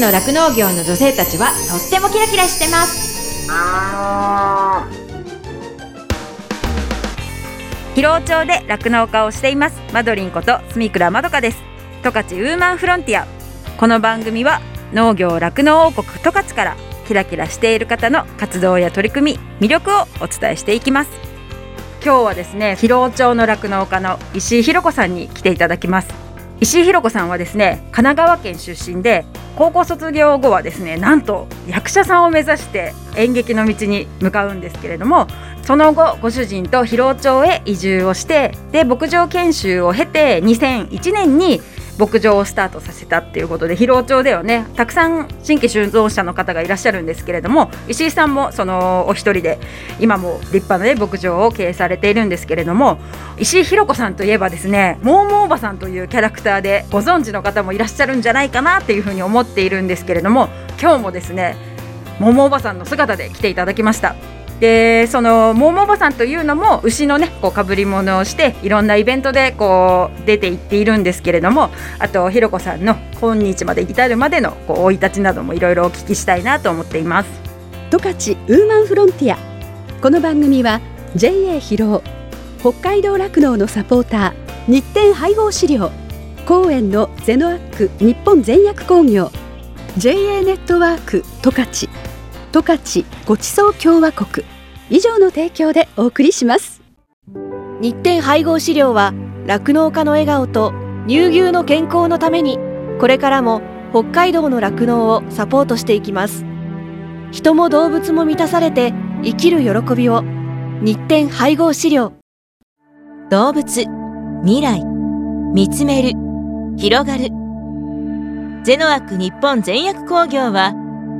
の酪農業の女性たちはとってもキラキラしてます。広尾町で酪農家をしています。マドリンこと住倉まどかです。十勝ウーマンフロンティア。この番組は農業酪農王国十勝からキラキラしている方の活動や取り組み魅力をお伝えしていきます。今日はですね広尾町の酪農家の石井ひ子さんに来ていただきます。石井ひ子さんはですね神奈川県出身で高校卒業後はですねなんと役者さんを目指して演劇の道に向かうんですけれどもその後ご主人と広尾町へ移住をしてで牧場研修を経て2001年に牧場をスタートさせたっていうことで広尾町ではねたくさん新規就農者の方がいらっしゃるんですけれども石井さんもそのお一人で今も立派な、ね、牧場を経営されているんですけれども石井ひろ子さんといえばですねモーモーおばさんというキャラクターでご存知の方もいらっしゃるんじゃないかなっていうふうに思っているんですけれども今日もですねモモおばさんの姿で来ていただきました。でそのモーモーおばさんというのも牛のねこう被り物をしていろんなイベントでこう出ていっているんですけれどもあとひろこさんの今日まで至るまでのこう生い立ちなどもいろいろお聞きしたいなと思っています。十勝ウーマンフロンティア。この番組は JA 広尾北海道酪農のサポーター日展配合飼料公園のゼノアック日本全薬工業 JA ネットワーク十勝。十勝ごちそう共和国。以上の提供でお送りします。日展配合飼料は酪農家の笑顔と乳牛の健康のためにこれからも北海道の酪農をサポートしていきます。人も動物も満たされて生きる喜びを。日展配合飼料。動物未来見つめる広がる。ゼノアック日本全薬工業は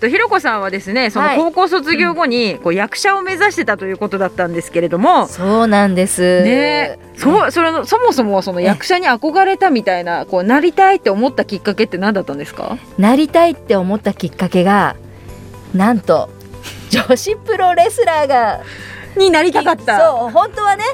とひろこさんはですねそのはい。高校卒業後にこう役者を目指してたということだったんですけれども、そうなんです。ね。そそれのそもそもその役者に憧れたみたいなこうなりたいって思ったきっかけって何だったんですか？なりたいって思ったきっかけがなんと 女子プロレスラーがになりたかった。そう本当はね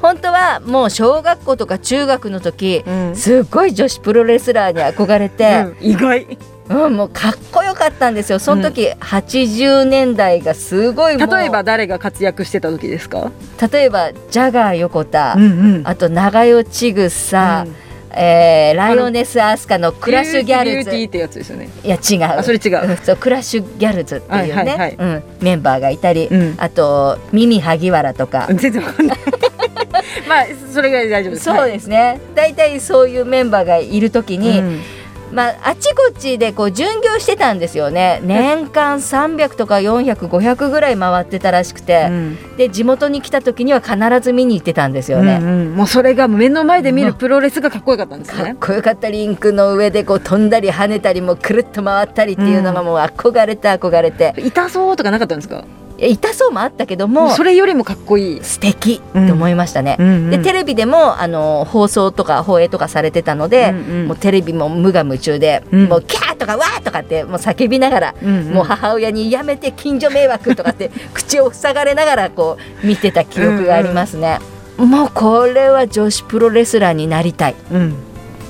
本当はもう小学校とか中学の時、うん。すっごい女子プロレスラーに憧れて、うん意外うんもうかっこよかったんですよ。その時、80年代がすごい例えば誰が活躍してた時ですか？例えばジャガー横田、んうん。あと長与千草、えーライオネスアスカのクラッシュギャルズ。ビューティーってやつですよね。いや違う。あそれ違う。うんそうクラッシュギャルズっていうね、はいはいはい。うん、メンバーがいたり、うん。あとミミ萩原とか、全然わかんない。まあそれぐらいで大丈夫です。そうですね。大体そういうメンバーがいる時に、うんまあ、あちこちでこう巡業してたんですよね年間300とか400500ぐらい回ってたらしくて、うんで地元に来た時には必ず見に行ってたんですよね。うんうんもうそれが目の前で見るプロレスがかっこよかったんですかっね。こよかったリングの上でこう飛んだり跳ねたりもうくるっと回ったりっていうのがもう憧れて憧れて、痛そうとかなかったんですか？痛そうもあったけどもそれよりもかっこいい。素敵って思いましたね。でテレレビでもあの放送とか放映とかされてたので、もうテレビも無我夢中で、うん。もうキャーとかわーとかってもう叫びながら、もう母親にやめて近所迷惑とかって 口を塞がれながらこう見てた記憶がありますね。もうこれは女子プロレスラーになりたい。うん。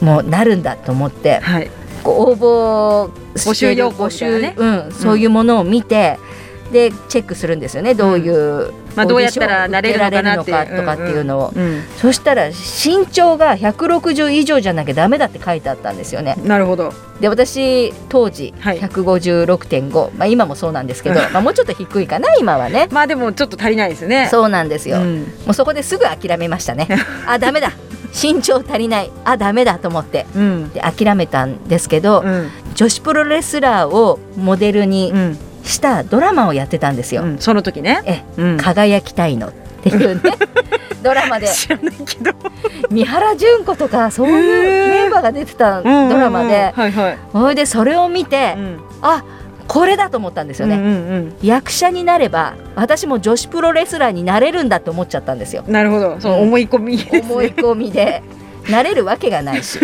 もうなるんだと思ってはい。応募募集要項ね募集うん、そういうものを見て、でチェックするんですよね。どういう、まあどうやったらなれるのかとかっていうのを、うん。そしたら身長が160以上じゃなきゃダメだって書いてあったんですよね。なるほど。で私当時はい。156.5、まあ、今もそうなんですけど、まあ、もうちょっと低いかな今はね。まあでもちょっと足りないですね。そうなんですよ、うん。もうそこですぐ諦めましたね。あダメだ。身長足りない。あダメだと思って。うん。で諦めたんですけど、うん。女子プロレスラーをモデルにうんしたドラマをやってたんですよ。うんその時ね。えうん。輝きたいのっていうね。ドラマで。三原純子とかそういうメンバーが出てたドラマで。それでそれを見て、うん。あこれだと思ったんですよね、うんうん役者になれば私も女子プロレスラーになれるんだと思っちゃったんですよ。うんなるほど。その思い込みね。思い込みで。なれるわけがないし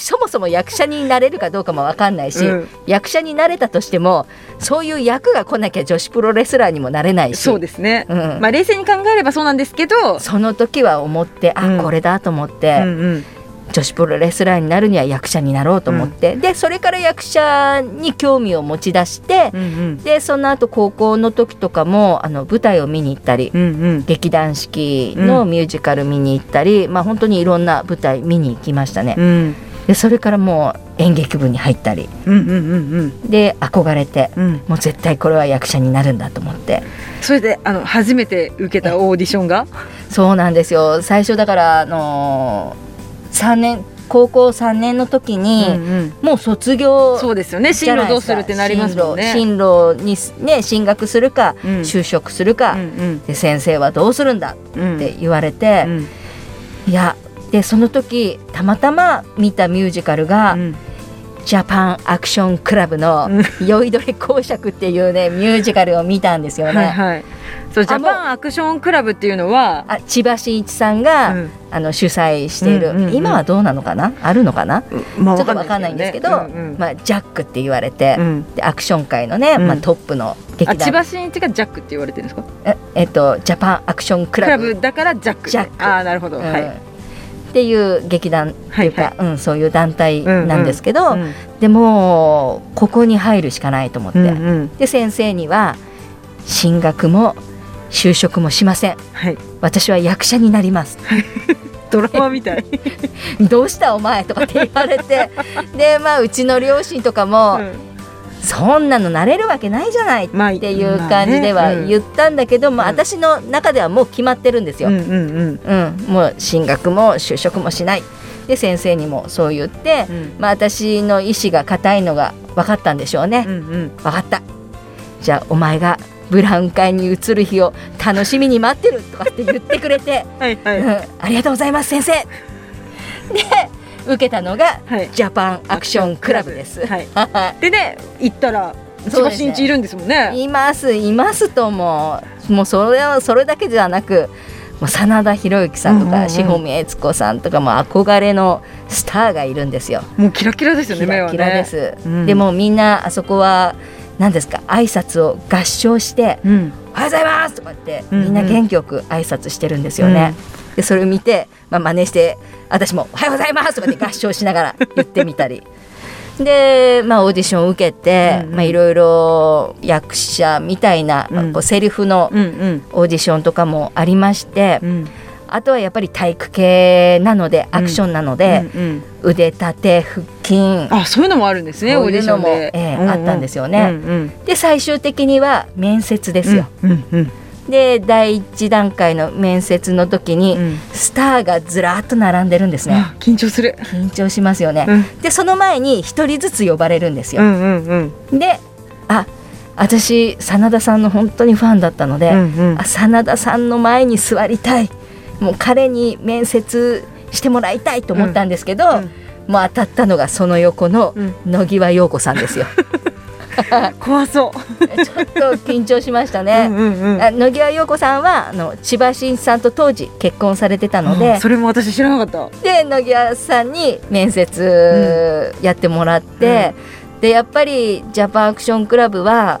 そもそも役者になれるかどうかも分かんないし、うん。役者になれたとしてもそういう役が来なきゃ女子プロレスラーにもなれないし。そうですね、うん。まあ冷静に考えればそうなんですけどその時は思ってあ、うん。これだと思って、うんうん。女子プロレスラーになるには役者になろうと思って、でそれから役者に興味を持ち出して、うんうん。でその後高校の時とかもあの舞台を見に行ったり、うんうん。劇団四季のミュージカル見に行ったり、まあ本当にいろんな舞台見に行きましたね。うんでそれからもう演劇部に入ったり。うんうんうんで憧れて。うん。うんもう絶対これは役者になるんだと思って。それであの初めて受けたオーディションが？そうなんですよ。最初だからあのー、3年高校3年の時に、うんうん。もう卒業そうですよね。進路どうするってなりますもんね。進路にね進学するか、うん。就職するか、うんで先生はどうするんだうん。って言われて、うん。いやでその時たまたま見たミュージカルが、うん。ジャパンアクションクラブの「酔いどれ公爵」っていうねミュージカルを見たんですよね。はいはい。そうジャパンアクションクラブっていうのはあ千葉真一さんが、うん。あの主催している、うんうんうん今はどうなのかな？あるのかな、まあちょっとわかんないんですけど、うんうん。まあ、ジャックって言われて、うん。でアクション界のね、うん。まあ、トップの劇団。あ千葉真一がジャックって言われてるんですか？ええっとジャパンアクションククラブだからジャック。ジャック。ああなるほど、うん。はいっていう劇団っていうか、はいうん、そういう団体なんですけど、うん。でもここに入るしかないと思って、うんうん。で先生には進学も就職もしません。はい。私は役者になります。ドラマみたい、どうしたお前とかって言われて。でまあうちの両親とかも、そんなのなれるわけないじゃないまあっていう感じでは言ったんだけど、まあうん。私の中ではもう決まってるんですよ、うんうんうん。うん、もう進学も就職もしない。で先生にもそう言って、うん。まあ、私の意志が固いのが分かったんでしょうね、うんうん。分かった。じゃあお前がブラウン管に移る日を楽しみに待ってるとかって言ってくれて、はいはい。うん、ありがとうございます先生。で受けたのがはいジャパンアクションクラブです。はい でね行ったら千葉そうですね真一いるんですもんねいますいますとももうそれはそれだけではなくもう真田広之さんとかうんうんうん志保美悦子さんとかも憧れのスターがいるんですよ。もうキラキラですよねキラキラです。うんでもみんなあそこは何ですか挨拶を合唱してうん「おはようございます!」とかってうんうんみんな元気よく挨拶してるんですよね。でそれを見て、まあ、真似して私も「おはようございます!」とかって合唱しながら言ってみたり。で、まあ、オーディションを受けて、うんうん。まあ、いろいろ役者みたいな、うん。こうセリフのうんうん。オーディションとかもありまして、うん。あとはやっぱり体育系なのでアクションなので、うんうん。腕立て腹筋。あそういうのもあるんですねオーディションで、ええうんうんあったんですよね。うんうん。で最終的には面接ですよ。うんうんで第一段階の面接の時に、うんスターがずらっと並んでるんですね。あ緊張する緊張しますよね。うんでその前に一人ずつ呼ばれるんですよ。うんうんうんであ私真田さんの本当にファンだったので、うんうんあ真田さんの前に座りたいもう彼に面接してもらいたいと思ったんですけど、うんもう当たったのがその横のうん野際陽子さんですよ。怖そう。ちょっと緊張しましたね。うんうん野際陽子さんはあの千葉真一さんと当時結婚されてたので。あそれも私知らなかった。で野際さんに面接やってもらって、でやっぱりジャパンアクションクラブは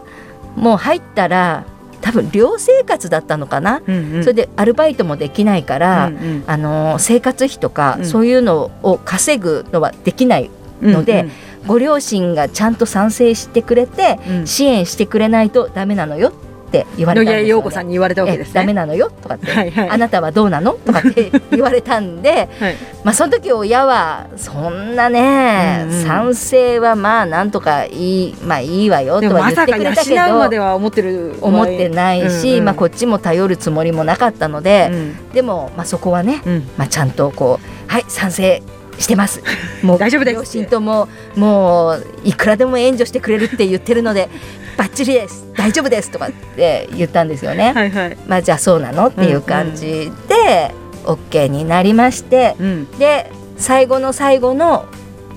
もう入ったら多分寮生活だったのかな、うんうん。それでアルバイトもできないから、うんうん。あの生活費とか、うん。そういうのを稼ぐのはできないので、ご両親がちゃんと賛成してくれて、支援してくれないとダメなのよって言われ野たんですよ、ね。際陽子さんに言われたわけですね。えダメなのよとかって、はいはい。あなたはどうなのとかって 言われたんで、はい。まあその時親はそんなね、うんうん。賛成はまあなんとかいいまあいいわよでとは言ってくれたけ養うまでどは思ってる思ってないし、うんうん。まあこっちも頼るつもりもなかったので、うん。でもまあそこはね、うん。まあちゃんとこうはい賛成してます。もう大丈夫です。両親とももういくらでも援助してくれるって言ってるのでバッチリです。大丈夫ですとかって言ったんですよね。はいはい。まあじゃあそうなのっていう感じで OK になりまして、うん。で最後の最後の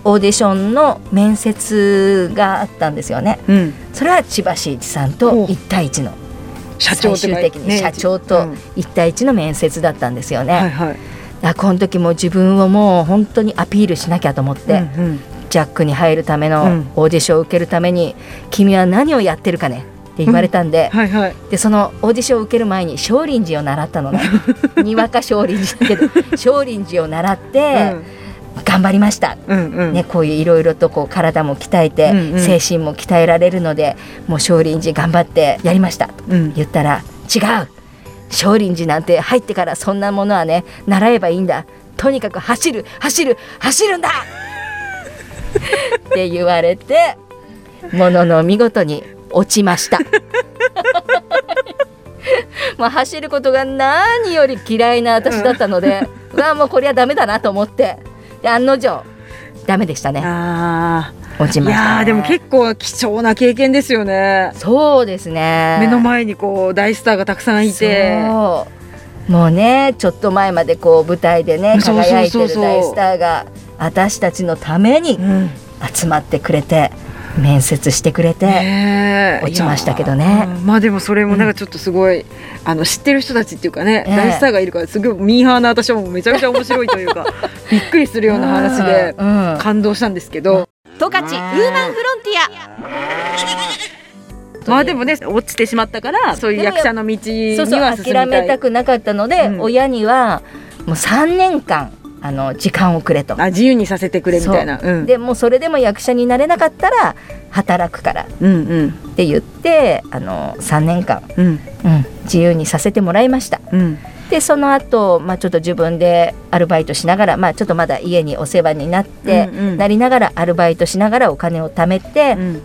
オーディションの面接があったんですよね。うん。それは千葉真一さんと一対一の社長最終的にね社長うとん。一対一の面接だったんですよね、はいはいあこの時も自分をもう本当にアピールしなきゃと思って、うんジャックに入るためのうん。オーディションを受けるために、君は何をやってるかねって言われたんで、はいはい。でそのオーディションを受ける前に少林寺を習ったのね。にわか少林寺だけど少林寺を習って頑張りました、うんうん。ね、こういういろいろとこう体も鍛えて、うんうん。精神も鍛えられるのでもう少林寺頑張ってやりました。とうん。言ったら違う少林寺なんて入ってからそんなものはね習えばいいんだ。とにかく走る走る走るんだ。って言われてものの見事に落ちました。まあ走ることが何より嫌いな私だったので、うわもうこれはダメだなと思って。で案の定ダメでしたね。あ落ちーいました、ね、やーでも結構貴重な経験ですよね。そうですね。目の前にこう大スターがたくさんいて。もうねちょっと前までこう舞台でね輝いてる大スターが私たちのためにうん。集まってくれて面接してくれて、落ちましたけどね。いやーうんまあでもそれもなんかちょっとすごい、あの知ってる人たちっていうかね、ええ。大スターがいるからすごいミーハーな私はもうめちゃくちゃ面白いというか びっくりするような話でうんうん。感動したんですけど、十勝ウーマンフロンティア。まあでもね落ちてしまったからそういう役者の道には諦めたくなかったので、うん。親にはもう3年間あの時間をくれと。あ自由にさせてくれみたいな。そう。うん。でもうそれでも役者になれなかったら働くから。っうんうん。て言ってあの3年間、うん。うん、自由にさせてもらいました。うんでその後、まあちょっと自分でアルバイトしながら、まあ、ちょっとまだ家にお世話になって、うんうん。なりながらアルバイトしながらお金を貯めて、うん。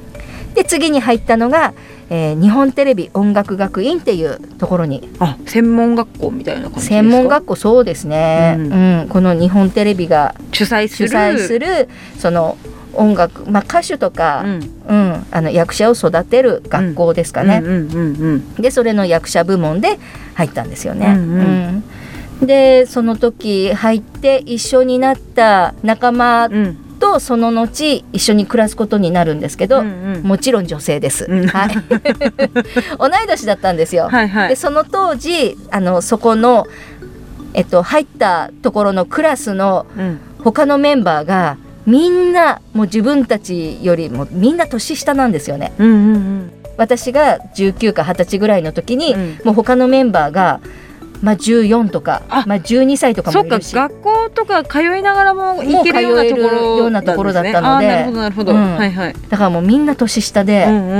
で次に入ったのが、えー日本テレビ音楽学院っていうところに。あ専門学校みたいな感じですか？専門学校そうですね、ううん。んこの日本テレビが主催す主る催するその音楽、まあ、歌手とか、うん。うんあの役者を育てる学校ですかね。でそれの役者部門で入ったんですよね。うんうん。うん。でその時入って一緒になった仲間とその後一緒に暮らすことになるんですけど、うんうん。もちろん女性です。うん。はい、同い年だったんですよ。はいはい。でその当時あのそこの、えっと、入ったところのクラスのうん。他のメンバーがみんなもう自分たちよりもみんな年下なんですよね。うんうんうん私が19か20歳ぐらいの時に、うんもう他のメンバーが、まあ、14とかあまあ、12歳とかもいるし学校とか通いながらも行けるようなところもう通えるようなところだったのでなんすねあーなるほどなるほど、うんはいはい、だからもうみんな年下で、うん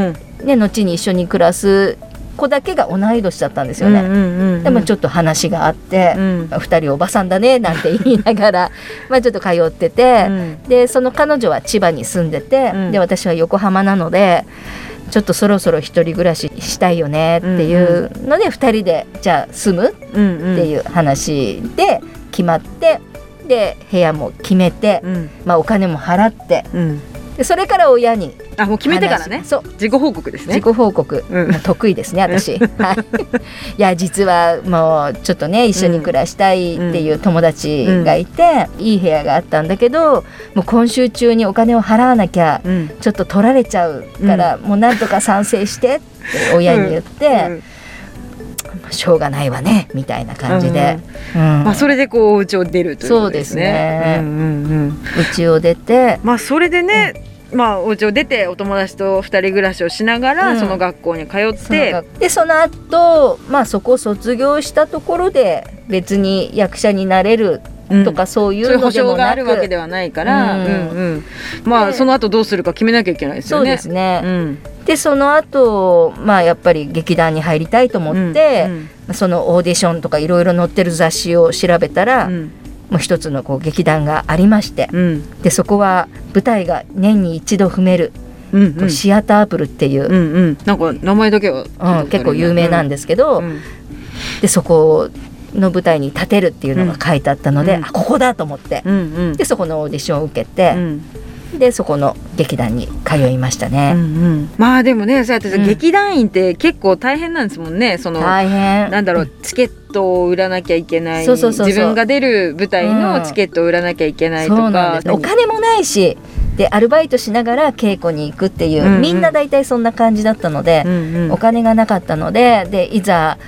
うんね、後に一緒に暮らす子だけが同い年だったんですよね。うんうんうん、でもちょっと話があってう、ん。二人おばさんだねなんて言いながら まあちょっと通ってて、うん。でその彼女は千葉に住んでて、うん。で私は横浜なのでちょっとそろそろ一人暮らししたいよねっていうので、二人でじゃあ住む？うんうん。っていう話で決まってで部屋も決めて、うん。まあ、お金も払ってうんでそれから親にあもう決めてからね。話そう。自己報告ですね。自己報告、うん。もう得意ですね私。はい。いや実はもうちょっとね一緒に暮らしたいっていう友達がいて、いい部屋があったんだけどもう今週中にお金を払わなきゃうん。ちょっと取られちゃうから、もうなんとか賛成してって親に言って、うんしょうがないわねみたいな感じで、うん。まあそれでこうお家を出るということですね。そうですね。うんうんうん家を出て。まあそれでね、まあお家を出てお友達と二人暮らしをしながら、うん。その学校に通って。学でその後、まあそこを卒業したところで別に役者になれるとかそういそう保証があるわけではないから、うん。うんうん。まあでその後どうするか決めなきゃいけないですよね。そうですね、うんでその後まあやっぱり劇団に入りたいと思って、そのオーディションとかいろいろ載ってる雑誌を調べたら、うん。もう一つのこう劇団がありまして、うん。でそこは舞台が年に一度踏める、うんうん。シアタープルっていう、うんうん。なんか名前だけは、うん結構有名なんですけど、うんでそこの舞台に立てるっていうのが書いてあったので、うん。あここだと思って、うんうん。でそこのオーディションを受けてう、んでそこの劇団に通いましたうんね。うん。まあでもねそうやってさうん。劇団員って結構大変なんですもんね。その、大変。なんだろうチケットを売らなきゃいけない。そうそうそうそう。自分が出る舞台のチケットを売らなきゃいけないとそうなんお金もないしでアルバイトしながら稽古に行くっていう、うんうん。みんな大体そんな感じだったのでう、んうん。お金がなかったのででいざ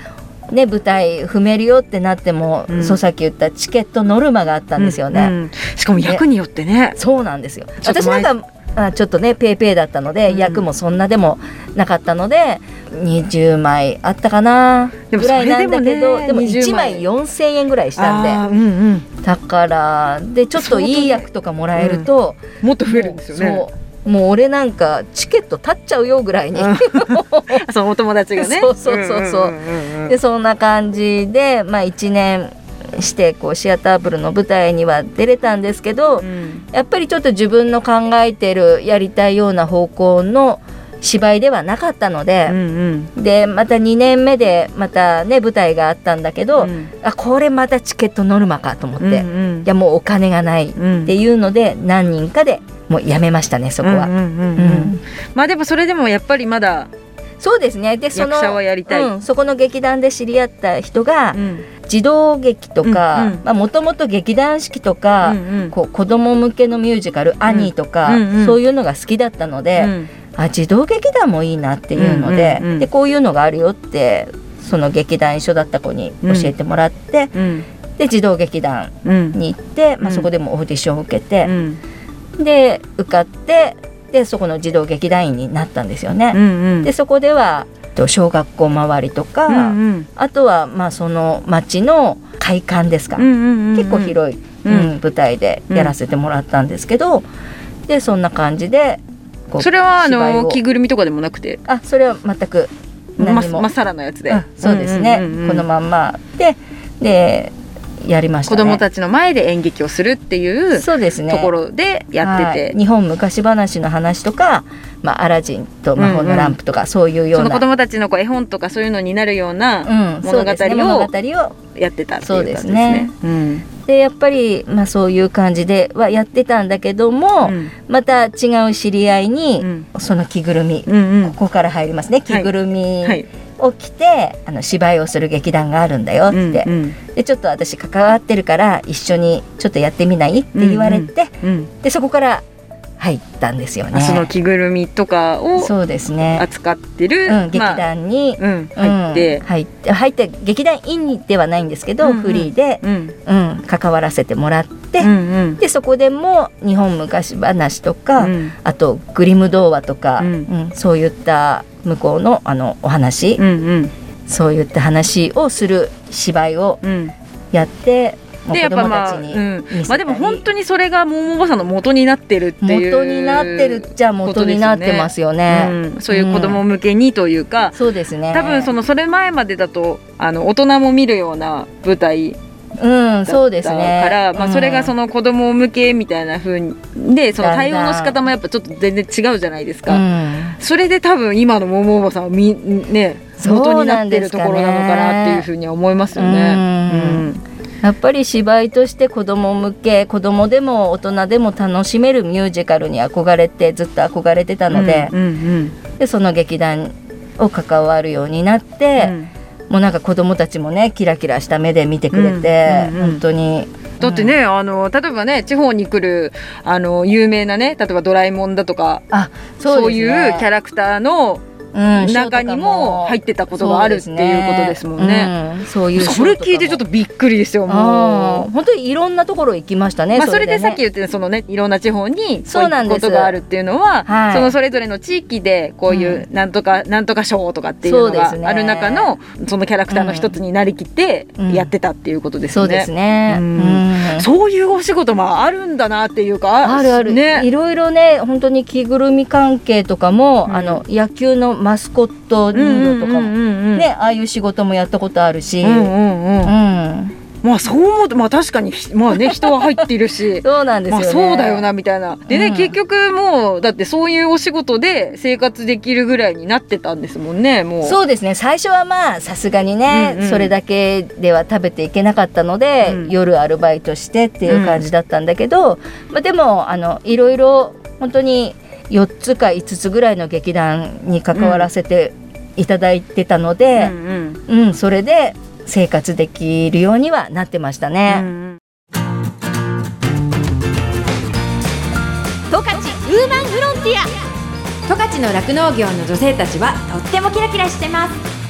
ね、舞台踏めるよってなっても、うん。そうさっき言ったチケットノルマがあったんですよね。うんうん。しかも役によってね。そうなんですよ。私なんかあちょっとねペイペイだったので、うん。役もそんなでもなかったので20枚あったかなぐらいなんだけどでもねでも20 1枚4,000円ぐらいしたんで。うんうん。だからでちょっといい役とかもらえると、もっと増えるんですよねもう俺なんかチケット立っちゃうよぐらいに、うん。そのお友達がね。そうそうそうそう。んんんんでそんな感じで、まあ、1年してこうシアターブルの舞台には出れたんですけど、うん。やっぱりちょっと自分の考えてるやりたいような方向の芝居ではなかったのうで、ん。でまた2年目でまたね舞台があったんだけど、うん。あこれまたチケットノルマかと思って、うんいうん。やもうお金がないっうんていうので何人かでもうやめましたねそこは。まあでもそれでもやっぱりまだそうですね。でその役者はやりたい。うん、そこの劇団で知り合った人が、うん。児童劇とかもともと劇団四季とか、うんうん。こう子供向けのミュージカル「アニー」とか、うんうん。そういうのが好きだったので、うん。あ児童劇団もいいなっていうので,、うんうんうん。でこういうのがあるよってその劇団一緒だった子に教えてもらって、うん。で児童劇団うんに行って、まあ、うん。そこでもオーディションを受けてう、んで受かってでそこの児童劇団員になったんですよね。うんうん。でそこではと小学校周りとか、うんうん。あとはまあその町の会館ですか、うんうんうんうん。結構広い、うん。うん舞台でやらせてもらったんですけど、でそんな感じでそれはあの着ぐるみとかでもなくて？あそれは全くま何も、まっさらなやつで、うんそうですね、んうんうん。このまんま。ででやりましたね。子供たちの前で演劇をするっていうそうですね。ところでやってて、はい。日本昔話の話とか、まあ、アラジンと魔法のランプとか、そういうよそうのな子供たちのこう絵本とかそういうのになるようなうん、物語をやってたっていうそうで感じですすね。ね。うん。でやっぱり、まあ、そういう感じではやってたんだけども、うん。また違う知り合いに、うん。その着ぐるみ、うんうん。ここから入りますね。着ぐるみはいを着て、あの芝居をする劇団があるんだよって、うんうん。でちょっと私関わってるから一緒にちょっとやってみない？って言われて、うん。でそこから入ったんですよね。あその着ぐるみとかをそうですね、扱ってる、うん、劇まあ団に、うん、入って。うん、入って入って劇団員ではないんですけど、うんうんフリーで、うん。うん、関わらせてもらって、うんうん。でそこでも日本昔話とか、うん。あとグリム童話とか、ううんんそういった向こうのあのお話、うんうん。そういった話をする芝居をうん。やって、でやっぱまあ、うん。まあでも本当にそれが桃坊さんの元になってるっていう元になってるっちゃ元になってますよね。うん、そういう子供向けにというか、そうですね。多分そのそれ前までだとあの大人も見るような舞台うん、そうですだね。から、まあ、それがその、の子供向けみたいな風にでその対応の仕方もやっぱちょっと全然違うじゃないですか、うん。それで多分今の桃坊さんはみね元になってるところなのかなっていう風には思いますよね。やっぱり芝居として子供向け子供でも大人でも楽しめるミュージカルに憧れてずっと憧れてたので,、うんうんでその劇団を関わるようになっうて、ん。もうなんか子供たちもねキラキラした目で見てくれて、うんうんうん本当に。だってね、あの例えばね地方に来るあの有名なね例えばドラえもんだとかあそう,、ね。いうキャラクターのうん中にも入ってたことがあるっていうことですもんね。うん。そういうそれ聞いてちょっとびっくりですよあもう。ー本当にいろんなところ行きましたね。まあ、それでね。さっき言ってたそのねいろんな地方にそうなんこういうことがあるっていうのは、はい。そのそれぞれの地域でこういううなんとか、なんとか賞とかっていうのがある中のそのキャラクターの一つになりきってうん。やってたっていうことですよね。そうですね。うん。うん。そういうお仕事もあるんだなっていうかあるある、ね。いろいろね本当に着ぐるみ関係とかも、うん。あの野球のマスコット人形とかも、うんうんうんうんねああいう仕事もやったことあるし、うんうんうん。うん。まあそう思うとまあ確かにひまあね 人は入っているし。そうなんですよまあね。そうだよなみたいな。でね、うん。結局もうだってそういうお仕事で生活できるぐらいになってたんですもんねもう。そうですね。最初はまあさすがにね、うんうん。それだけでは食べていけなかったので、うん。夜アルバイトしてっていう感じだったんだけど、まあ、でもあのいろいろ本当に4つか5つぐらいの劇団に関わらせていただいてたので、うんうん。うん、それで生活できるようにはなってましたね。うん十勝ウーマンフロンティア。十勝の酪農業の女性たちはとってもキラキラしてます。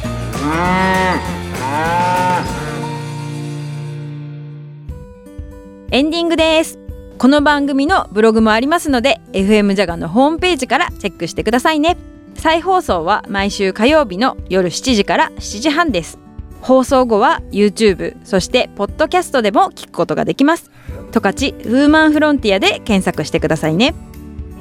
エンディングですこの番組のブログもありますので FM ジャガのホームページからチェックしてくださいね。再放送は毎週火曜日の夜7時から7時半です。放送後は YouTube そしてポッドキャストでも聞くことができます。十勝ウーマンフロンティアで検索してくださいね。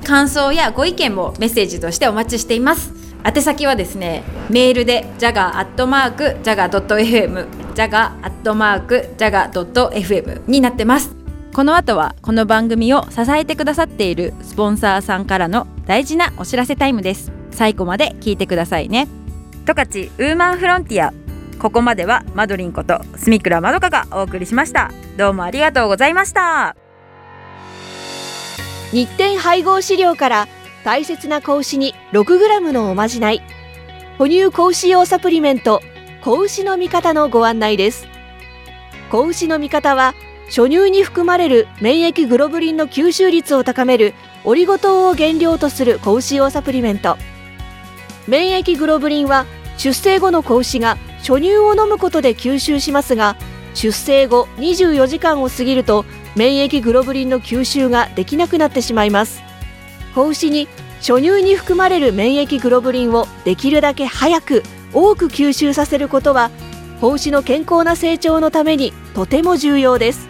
感想やご意見もメッセージとしてお待ちしています。宛先はですねメールで jaga.jaga.fm jaga.jaga.fm になってます。この後はこの番組を支えてくださっているスポンサーさんからの大事なお知らせタイムです。最後まで聞いてくださいね。十勝ウーマンフロンティア。ここまではマドリンこと住倉まどかがお送りしました。どうもありがとうございました。日展配合飼料から大切な子牛に 6g のおまじない。哺乳子牛用サプリメント子牛の味方のご案内です。子牛の味方は初乳に含まれる免疫グロブリンの吸収率を高めるオリゴ糖を原料とする子牛用サプリメント。免疫グロブリンは出生後の子牛が初乳を飲むことで吸収しますが出生後24時間を過ぎると免疫グロブリンの吸収ができなくなってしまいます。子牛に初乳に含まれる免疫グロブリンをできるだけ早く多く吸収させることは子牛の健康な成長のためにとても重要です。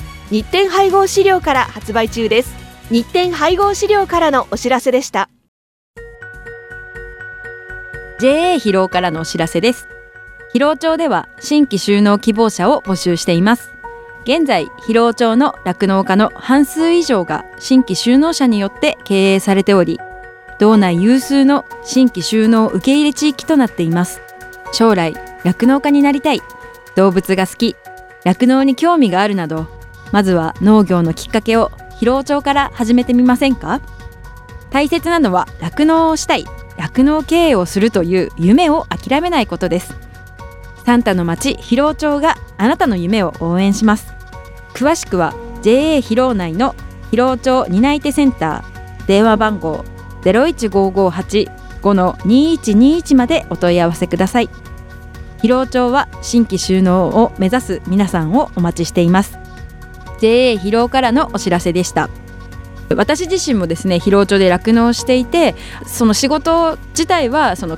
日展配合飼料から発売中です。日展配合飼料からのお知らせでした。JA 疲労からのお知らせです。疲労町では新規就農希望者を募集しています。現在疲労町の酪農家の半数以上が新規就農者によって経営されており道内有数の新規就農受け入れ地域となっています。将来酪農家になりたい。動物が好き。酪農に興味があるなどまずは農業のきっかけを疲労町から始めてみませんか？大切なのは酪農をしたい酪農経営をするという夢を諦めないことです。サンタの町広尾町があなたの夢を応援します。詳しくは JA 広尾内の広尾町担い手センター電話番号01558の2121までお問い合わせください。広尾町は新規就農を目指す皆さんをお待ちしています。JA 広尾からのお知らせでした。私自身もですね疲労町で酪農していてその仕事自体はその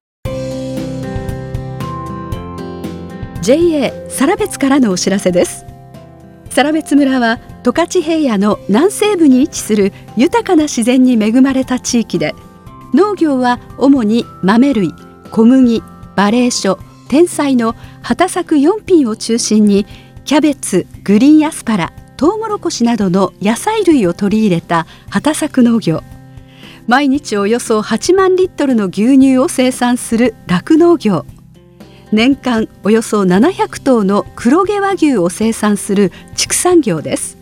JA 更別からのお知らせです。更別村は十勝平野の南西部に位置する豊かな自然に恵まれた地域で農業は主に豆類小麦馬鈴薯天菜の畑作4品を中心にキャベツグリーンアスパラトウモロコシなどの野菜類を取り入れた畑作農業。毎日およそ8万リットルの牛乳を生産する酪農業。年間およそ700頭の黒毛和牛を生産する畜産業です。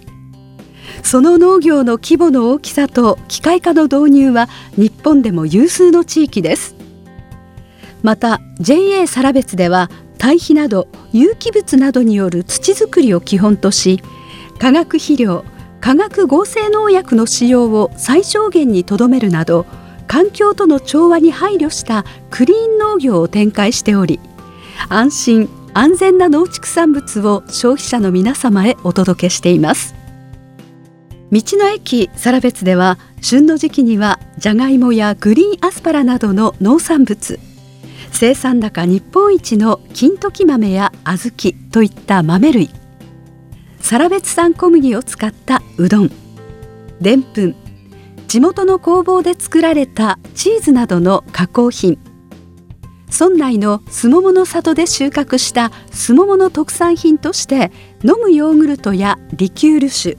その農業の規模の大きさと機械化の導入は日本でも有数の地域です。また JA 更別では堆肥など有機物などによる土作りを基本とし化学肥料化学合成農薬の使用を最小限にとどめるなど環境との調和に配慮したクリーン農業を展開しており安心安全な農畜産物を消費者の皆様へお届けしています。道の駅サラベツでは旬の時期にはじゃがいもやグリーンアスパラなどの農産物生産高日本一の金時豆や小豆といった豆類サラベツ産小麦を使ったうどんでんぷん地元の工房で作られたチーズなどの加工品村内のすももの里で収穫したすももの特産品として飲むヨーグルトやリキュール酒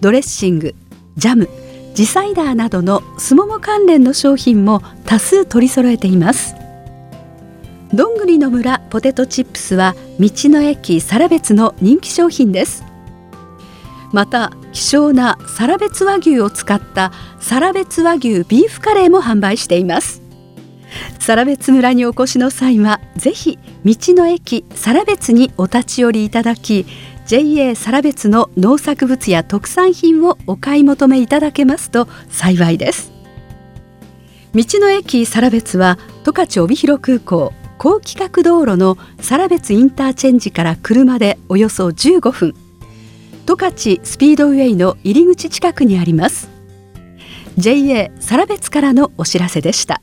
ドレッシングジャムジサイダーなどのすもも関連の商品も多数取り揃えています。どんぐりの村ポテトチップスは道の駅サラベツの人気商品です。また希少なサラベツ和牛を使ったサラベツ和牛ビーフカレーも販売しています。サラベツ村にお越しの際はぜひ道の駅サラベツにお立ち寄りいただき JA サラベツの農作物や特産品をお買い求めいただけますと幸いです。道の駅サラベツは十勝帯広空港高規格道路のサラベツインターチェンジから車でおよそ15分。十勝スピードウェイの入り口近くにあります。JA サラベツからのお知らせでした。